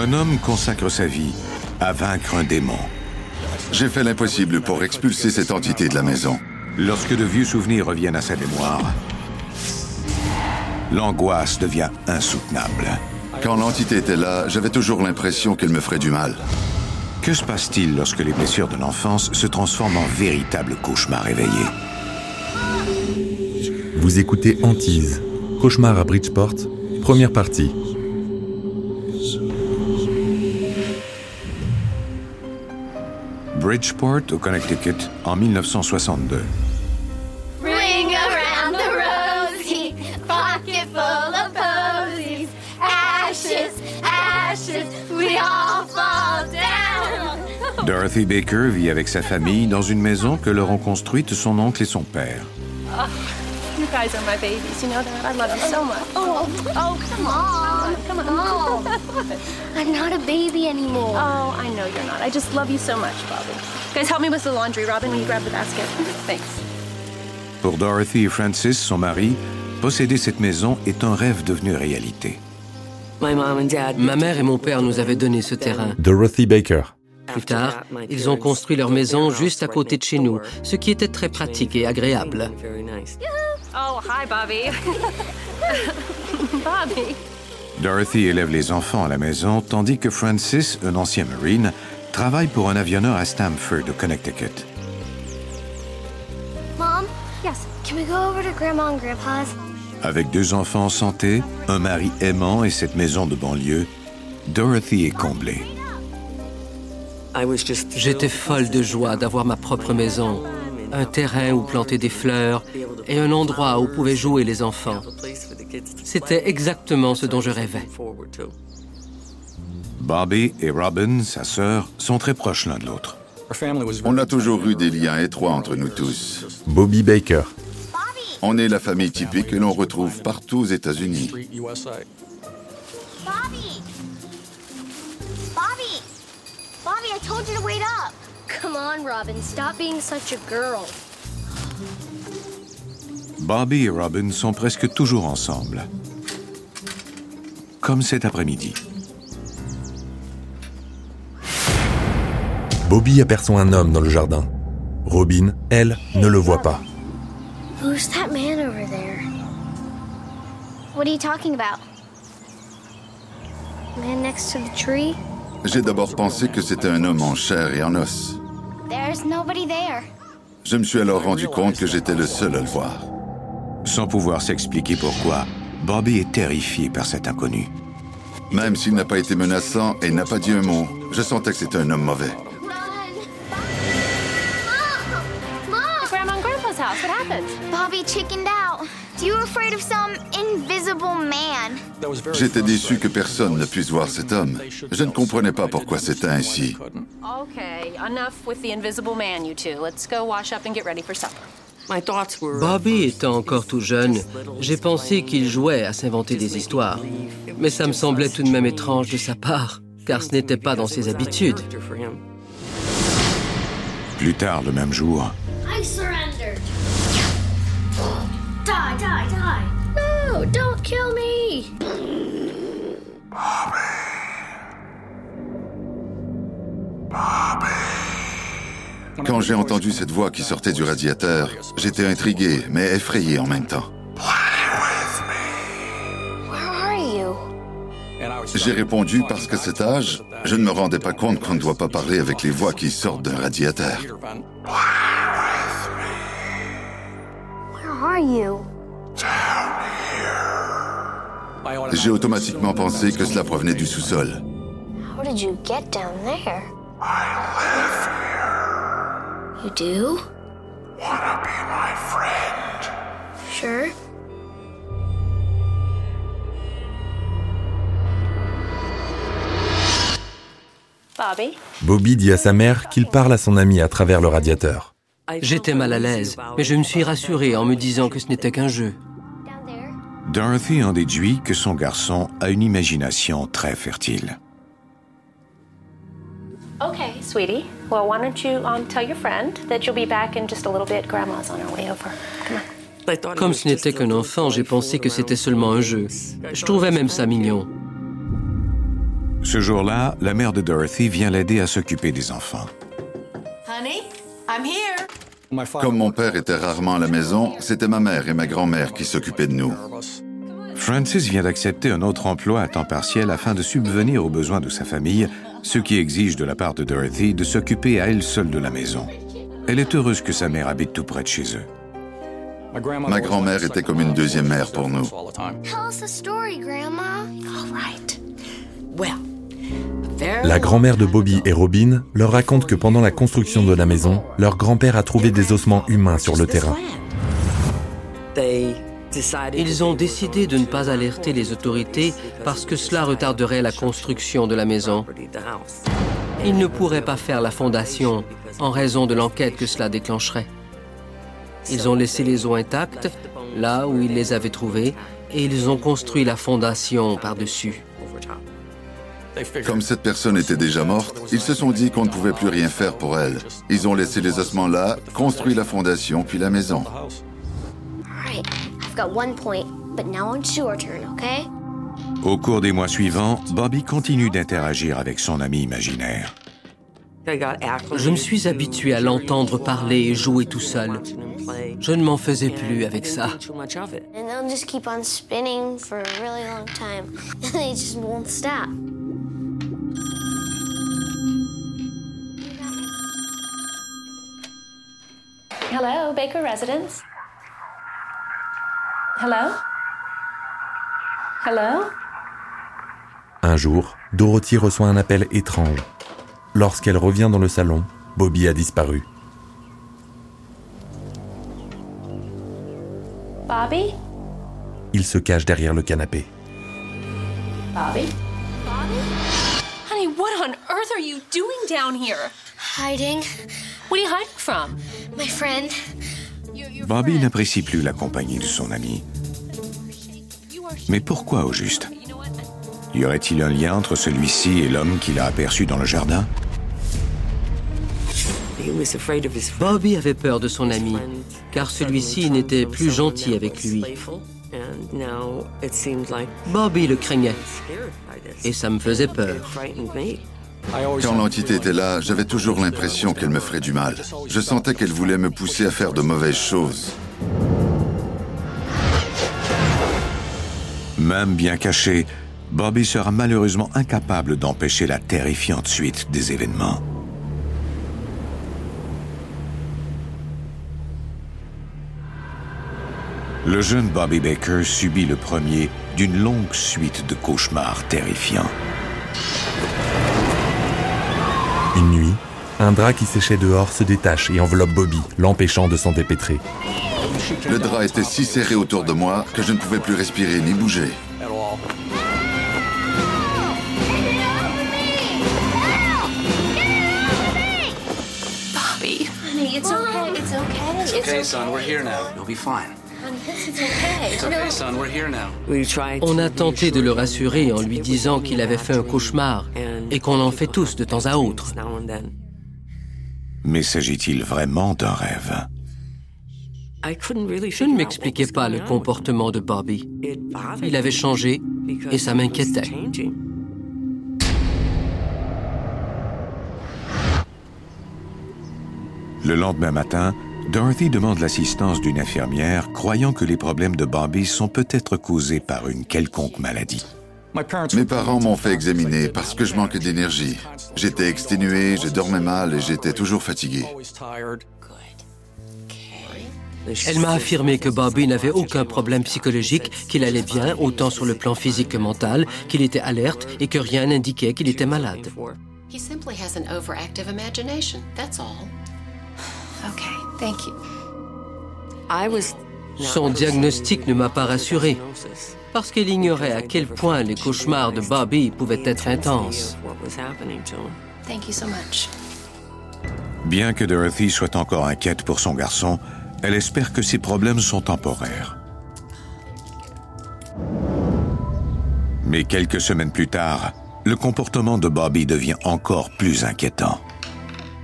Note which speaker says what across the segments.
Speaker 1: Un homme consacre sa vie à vaincre un démon.
Speaker 2: J'ai fait l'impossible pour expulser cette entité de la maison.
Speaker 1: Lorsque de vieux souvenirs reviennent à sa mémoire, l'angoisse devient insoutenable.
Speaker 2: Quand l'entité était là, j'avais toujours l'impression qu'elle me ferait du mal.
Speaker 1: Que se passe-t-il lorsque les blessures de l'enfance se transforment en véritables cauchemars éveillés
Speaker 3: Vous écoutez Antise, Cauchemar à Bridgeport, première partie.
Speaker 1: Bridgeport, au Connecticut, en 1962.
Speaker 4: Ring around the rosy, pocket full of posies. Ashes, ashes, we all fall down.
Speaker 1: Dorothy Baker vit avec sa famille dans une maison que leur ont construite son oncle et son père.
Speaker 5: You guys are my babies. You know that. I love you so much.
Speaker 4: Oh, oh, come on, come on. I'm not a baby anymore.
Speaker 5: Oh, I know you're not. I just love you so much, Bobby. Guys, help me with the laundry. Robin, will you grab the basket? Thanks.
Speaker 1: Pour Dorothy et Francis, son mari, posséder cette maison est un rêve devenu réalité.
Speaker 6: Ma mère et mon père nous avaient donné ce terrain.
Speaker 3: Dorothy Baker.
Speaker 6: Plus tard, ils ont construit leur maison juste à côté de chez nous, ce qui était très pratique et agréable.
Speaker 5: Oh, hi, Bobby. Bobby.
Speaker 1: Dorothy élève les enfants à la maison, tandis que Francis, un ancien Marine, travaille pour un avionneur à Stamford, au Connecticut.
Speaker 4: Mom,
Speaker 5: Yes.
Speaker 4: can we go over to Grandma and Grandpa's?
Speaker 1: Avec deux enfants en santé, un mari aimant et cette maison de banlieue, Dorothy est comblée.
Speaker 6: J'étais folle de joie d'avoir ma propre maison, un terrain où planter des fleurs et un endroit où pouvaient jouer les enfants. C'était exactement ce dont je rêvais.
Speaker 1: Bobby et Robin, sa sœur, sont très proches l'un de l'autre.
Speaker 2: On a toujours eu des liens étroits entre nous tous.
Speaker 3: Bobby Baker.
Speaker 2: On est la famille typique que l'on retrouve partout aux États-Unis.
Speaker 4: Bobby! Bobby! Bobby, I told you to wait up. Come on, Robin, stop being such a girl.
Speaker 1: Bobby et Robin sont presque toujours ensemble. Comme cet après-midi.
Speaker 3: Bobby aperçoit un homme dans le jardin. Robin, elle, ne le voit pas.
Speaker 4: Who's that man over there? What are you talking about? Man next to the tree?
Speaker 2: J'ai d'abord pensé que c'était un homme en chair et en os.
Speaker 4: There's nobody there.
Speaker 2: Je me suis alors rendu compte que j'étais le seul à le voir.
Speaker 1: Sans pouvoir s'expliquer pourquoi, Bobby est terrifié par cet inconnu.
Speaker 2: Même s'il n'a pas été menaçant et n'a pas dit un mot, je sentais que c'était un homme mauvais.
Speaker 4: Run! Mom! Mom!
Speaker 5: Grandma and Grandpa's house. What happened?
Speaker 4: Bobby chickened out.
Speaker 2: J'étais déçu que personne ne puisse voir cet homme. Je ne comprenais pas pourquoi c'était ainsi.
Speaker 5: Okay, enough with the invisible man, you two. Let's go wash up and get ready for supper.
Speaker 6: Bobby étant encore tout jeune, j'ai pensé qu'il jouait à s'inventer des histoires. Mais ça me semblait tout de même étrange de sa part, car ce n'était pas dans ses habitudes.
Speaker 1: Plus tard le même jour,
Speaker 4: No, don't kill me.
Speaker 2: Quand j'ai entendu cette voix qui sortait du radiateur, j'étais intrigué, mais effrayé en même temps.
Speaker 4: Where are you?
Speaker 2: J'ai répondu parce qu'à cet âge, je ne me rendais pas compte qu'on ne doit pas parler avec les voix qui sortent d'un radiateur.
Speaker 4: Where are you?
Speaker 2: J'ai automatiquement pensé que cela provenait du sous-sol.
Speaker 4: Did you get down there? I live here. You do? Be my friend? Sure.
Speaker 5: Bobby?
Speaker 3: Bobby dit à sa mère qu'il parle à son ami à travers le radiateur.
Speaker 6: J'étais mal à l'aise, mais je me suis rassuré en me disant que ce n'était qu'un jeu.
Speaker 1: Dorothy en déduit que son garçon a une imagination très fertile.
Speaker 5: Okay, sweetie. Well, why don't you um, tell your friend that you'll be back in just a little bit? Grandma's on her way over. Come on.
Speaker 6: Comme ce n'était qu'un enfant, j'ai pensé que c'était seulement un jeu. Je trouvais même ça mignon.
Speaker 1: Ce jour-là, la mère de Dorothy vient l'aider à s'occuper des enfants.
Speaker 7: Honey, I'm here.
Speaker 2: Comme mon père était rarement à la maison, c'était ma mère et ma grand-mère qui s'occupaient de nous.
Speaker 1: Francis vient d'accepter un autre emploi à temps partiel afin de subvenir aux besoins de sa famille, ce qui exige de la part de Dorothy de s'occuper à elle seule de la maison. Elle est heureuse que sa mère habite tout près de chez eux.
Speaker 2: Ma grand-mère était comme une deuxième mère pour nous.
Speaker 4: Tell us a story, Grandma.
Speaker 7: All right. Well,
Speaker 3: La grand-mère de Bobby et Robin leur raconte que pendant la construction de la maison, leur grand-père a trouvé des ossements humains sur le terrain.
Speaker 6: Ils ont décidé de ne pas alerter les autorités parce que cela retarderait la construction de la maison. Ils ne pourraient pas faire la fondation en raison de l'enquête que cela déclencherait. Ils ont laissé les os intacts, là où ils les avaient trouvés, et ils ont construit la fondation par-dessus.
Speaker 2: Comme cette personne était déjà morte, ils se sont dit qu'on ne pouvait plus rien faire pour elle. Ils ont laissé les ossements là, construit la fondation, puis la maison.
Speaker 4: All right, I've got one point, but now it's your turn, okay?
Speaker 1: Au cours des mois suivants, Bobby continue d'interagir avec son ami imaginaire.
Speaker 6: Je me suis habitué à l'entendre parler et jouer tout seul. Je ne m'en faisais plus avec ça.
Speaker 5: Hello, Baker Residence. Hello? Hello?
Speaker 3: Un jour, Dorothy reçoit un appel étrange. Lorsqu'elle revient dans le salon, Bobby a disparu.
Speaker 5: Bobby?
Speaker 3: Il se cache derrière le canapé.
Speaker 5: Bobby?
Speaker 7: Honey, what on earth are you doing down here?
Speaker 4: Hiding.
Speaker 7: What are you hiding from?
Speaker 4: My friend.
Speaker 1: Bobby n'apprécie plus la compagnie de son ami. Mais pourquoi au juste? Y aurait-il un lien entre celui-ci et l'homme qu'il a aperçu dans le jardin?
Speaker 6: Bobby avait peur de son ami, car celui-ci n'était plus gentil avec lui. Bobby le craignait, et ça me faisait peur.
Speaker 2: Quand l'entité était là, j'avais toujours l'impression qu'elle me ferait du mal. Je sentais qu'elle voulait me pousser à faire de mauvaises choses.
Speaker 1: Même bien caché, Bobby sera malheureusement incapable d'empêcher la terrifiante suite des événements. Le jeune Bobby Baker subit le premier d'une longue suite de cauchemars terrifiants.
Speaker 3: Une nuit, un drap qui séchait dehors se détache et enveloppe Bobby, l'empêchant de s'en dépêtrer.
Speaker 2: Le drap était si serré autour de moi que je ne pouvais plus respirer ni bouger.
Speaker 7: Bobby.
Speaker 5: Honey, it's okay. It's okay. It's
Speaker 8: Okay, son, we're here now. You'll be fine.
Speaker 6: On a tenté de le rassurer en lui disant qu'il avait fait un cauchemar et qu'on en fait tous de temps à autre.
Speaker 1: Mais s'agit-il vraiment d'un rêve?
Speaker 6: Je ne m'expliquais pas le comportement de Bobby. Il avait changé et ça m'inquiétait.
Speaker 1: Le lendemain matin, Dorothy demande l'assistance d'une infirmière, croyant que les problèmes de Bobby sont peut-être causés par une quelconque maladie.
Speaker 2: Mes parents m'ont fait examiner parce que je manquais d'énergie. J'étais exténué, je dormais mal et j'étais toujours fatigué.
Speaker 6: Elle m'a affirmé que Bobby n'avait aucun problème psychologique, qu'il allait bien, autant sur le plan physique que mental, qu'il était alerte et que rien n'indiquait qu'il était malade.
Speaker 7: He simply has an overactive imagination. That's all.
Speaker 5: Okay.
Speaker 6: Son diagnostic ne m'a pas rassuré, parce qu'elle ignorait à quel point les cauchemars de Bobby pouvaient être intenses.
Speaker 5: Thank you so much.
Speaker 1: Bien que Dorothy soit encore inquiète pour son garçon, elle espère que ses problèmes sont temporaires. Mais quelques semaines plus tard, le comportement de Bobby devient encore plus inquiétant.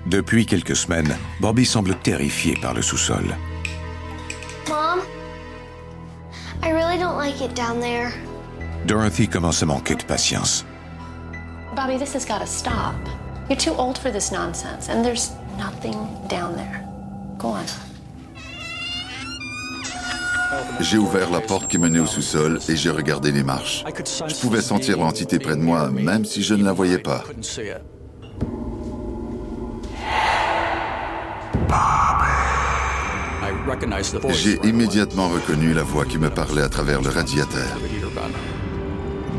Speaker 1: Depuis quelques semaines, Bobby semble terrifié par le sous-sol.
Speaker 4: Mom, I really don't like it down there.
Speaker 1: Dorothy commence à manquer de patience.
Speaker 5: Bobby, this has got to stop. You're too old for this nonsense, and there's nothing down there. Go on.
Speaker 2: J'ai ouvert la porte qui menait au sous-sol et j'ai regardé les marches. Je pouvais sentir l'entité près de moi, même si je ne la voyais pas. J'ai immédiatement reconnu la voix qui me parlait à travers le radiateur.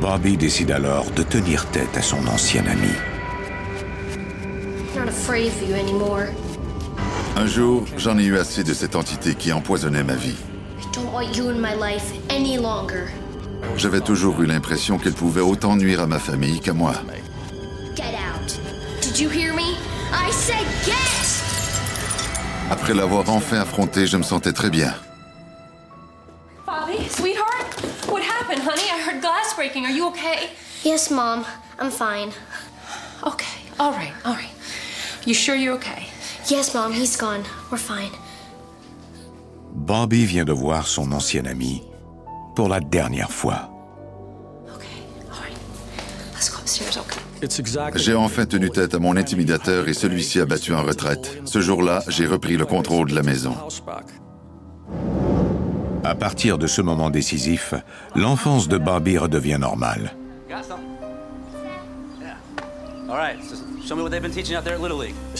Speaker 1: Bobby décide alors de tenir tête à son ancien ami.
Speaker 4: I'm not afraid of you anymore.
Speaker 2: Un jour, j'en ai eu assez de cette entité qui empoisonnait ma vie.
Speaker 4: I don't want you in my life any longer.
Speaker 2: J'avais toujours eu l'impression qu'elle pouvait autant nuire à ma famille qu'à moi.
Speaker 4: Get out. Did you hear me? I said get!
Speaker 2: Après l'avoir enfin affronté, je me sentais très bien.
Speaker 7: Bobby, sweetheart, what happened, honey? I heard glass breaking. Are you okay?
Speaker 4: Yes, Mom. I'm fine.
Speaker 7: Okay, all right, all right. You sure you're okay?
Speaker 4: Yes, Mom. He's gone. We're fine.
Speaker 1: Bobby vient de voir son ancien ami pour la dernière fois.
Speaker 5: Okay, all right. Let's go upstairs, okay?
Speaker 2: J'ai enfin tenu tête à mon intimidateur et celui-ci a battu en retraite. Ce jour-là, j'ai repris le contrôle de la maison.
Speaker 1: À partir de ce moment décisif, l'enfance de Bobby redevient normale.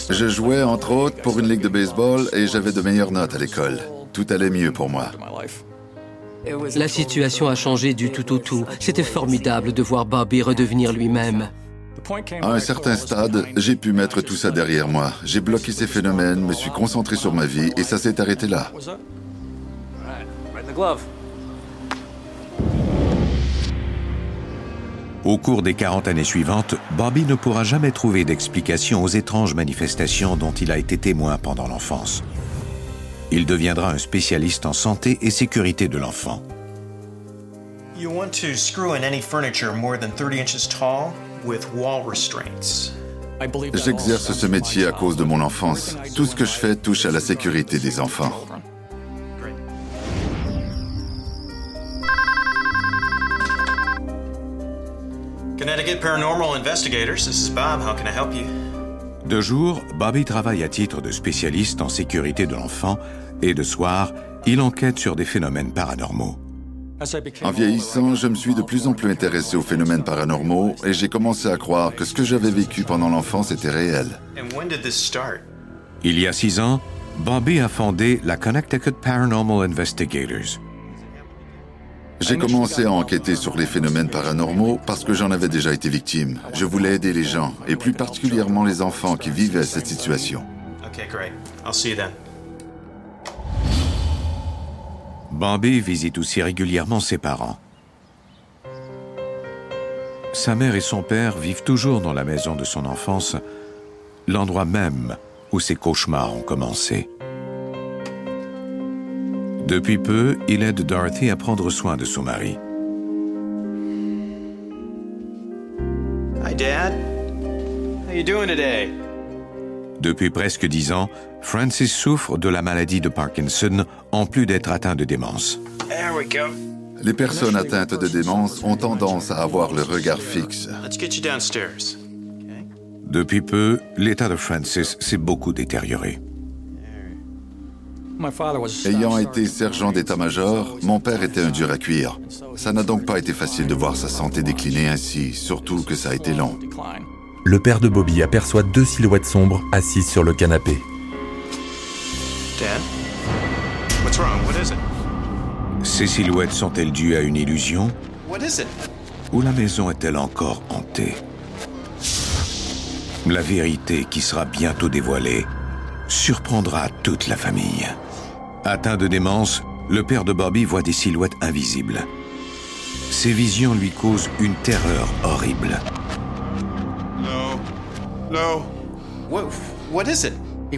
Speaker 2: Je jouais entre autres pour une ligue de baseball et j'avais de meilleures notes à l'école. Tout allait mieux pour moi.
Speaker 6: La situation a changé du tout au tout. C'était formidable de voir Bobby redevenir lui-même.
Speaker 2: À un certain stade, j'ai pu mettre tout ça derrière moi. J'ai bloqué ces phénomènes, me suis concentré sur ma vie et ça s'est arrêté là.
Speaker 1: Au cours des 40 années suivantes, Bobby ne pourra jamais trouver d'explication aux étranges manifestations dont il a été témoin pendant l'enfance. Il deviendra un spécialiste en santé et sécurité de l'enfant.
Speaker 9: You want to screw in any furniture more than 30 inches tall? with wall restraints.
Speaker 2: J'exerce ce métier à cause de mon enfance. Tout ce que je fais touche à la sécurité des enfants.
Speaker 9: Connecticut Paranormal Investigators, this is Bob. How can I help you?
Speaker 1: De jour, Bobby travaille à titre de spécialiste en sécurité de l'enfant et de soir, il enquête sur des phénomènes paranormaux.
Speaker 2: En vieillissant, je me suis de plus en plus intéressé aux phénomènes paranormaux et j'ai commencé à croire que ce que j'avais vécu pendant l'enfance était réel.
Speaker 9: And when did this start?
Speaker 1: Il y a six ans, Bobby a fondé la Connecticut Paranormal Investigators.
Speaker 2: J'ai commencé à enquêter sur les phénomènes paranormaux parce que j'en avais déjà été victime. Je voulais aider les gens, et plus particulièrement les enfants qui vivaient cette situation.
Speaker 9: Okay, great. I'll see you then.
Speaker 1: Bobby visite aussi régulièrement ses parents. Sa mère et son père vivent toujours dans la maison de son enfance, l'endroit même où ses cauchemars ont commencé. Depuis peu, il aide Dorothy à prendre soin de son mari.
Speaker 9: Hi, Dad. How you doing today?
Speaker 1: Depuis presque dix ans, Francis souffre de la maladie de Parkinson, en plus d'être atteint de démence.
Speaker 9: There we go.
Speaker 2: Les personnes atteintes de démence ont tendance à avoir le regard fixe.
Speaker 9: Let's get you downstairs.
Speaker 1: Depuis peu, l'état de Francis s'est beaucoup détérioré.
Speaker 2: Ayant été sergent d'état-major, mon père était un dur à cuire. Ça n'a donc pas été facile de voir sa santé décliner ainsi, surtout que ça a été long.
Speaker 3: Le père de Bobby aperçoit deux silhouettes sombres assises sur le canapé.
Speaker 9: Dad? What's wrong? What is it?
Speaker 1: Ces silhouettes sont-elles dues à une illusion?
Speaker 9: What is it?
Speaker 1: ou la maison est-elle encore hantée? La vérité qui sera bientôt dévoilée surprendra toute la famille. Atteint de démence, le père de Bobby voit des silhouettes invisibles. Ces visions lui causent une terreur horrible.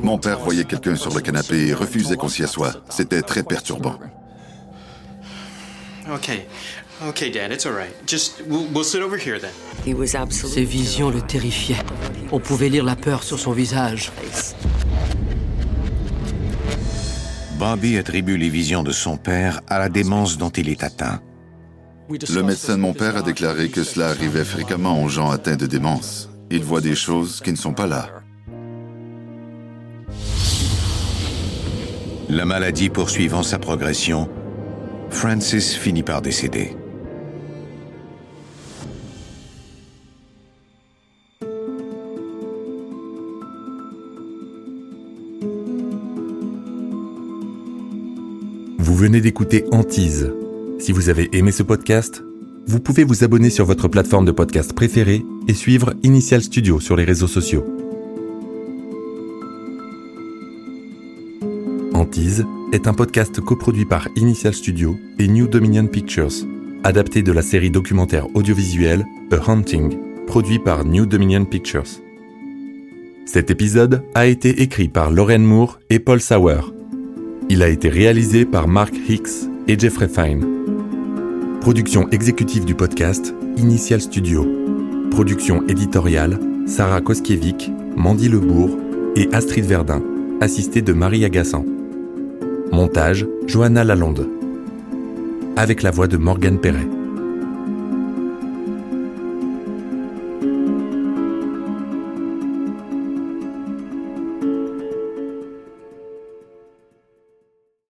Speaker 2: Mon père voyait quelqu'un sur le canapé et refusait qu'on s'y assoie. C'était très perturbant.
Speaker 9: Okay. Okay, Dad, it's all right. Just, we'll, we'll sit over here then.
Speaker 6: Ces visions le terrifiaient. On pouvait lire la peur sur son visage.
Speaker 1: Bobby attribue les visions de son père à la démence dont il est atteint.
Speaker 2: Le médecin de mon père a déclaré que cela arrivait fréquemment aux gens atteints de démence. Ils voient des choses qui ne sont pas là.
Speaker 1: La maladie poursuivant sa progression, Francis finit par décéder.
Speaker 3: Vous venez d'écouter Antise. Si vous avez aimé ce podcast, vous pouvez vous abonner sur votre plateforme de podcast préférée et suivre Initial Studio sur les réseaux sociaux. Antise est un podcast coproduit par Initial Studio et New Dominion Pictures, adapté de la série documentaire audiovisuelle A Hunting, produit par New Dominion Pictures. Cet épisode a été écrit par Lauren Moore et Paul Sauer. Il a été réalisé par Mark Hicks et Jeffrey Fine. Production exécutive du podcast Initial Studio. Production éditoriale Sarah Koskiewicz, Mandy Lebourg et Astrid Verdun, assistée de Marie Agassan. Montage Johanna Lalonde. Avec la voix de Morgane Perret.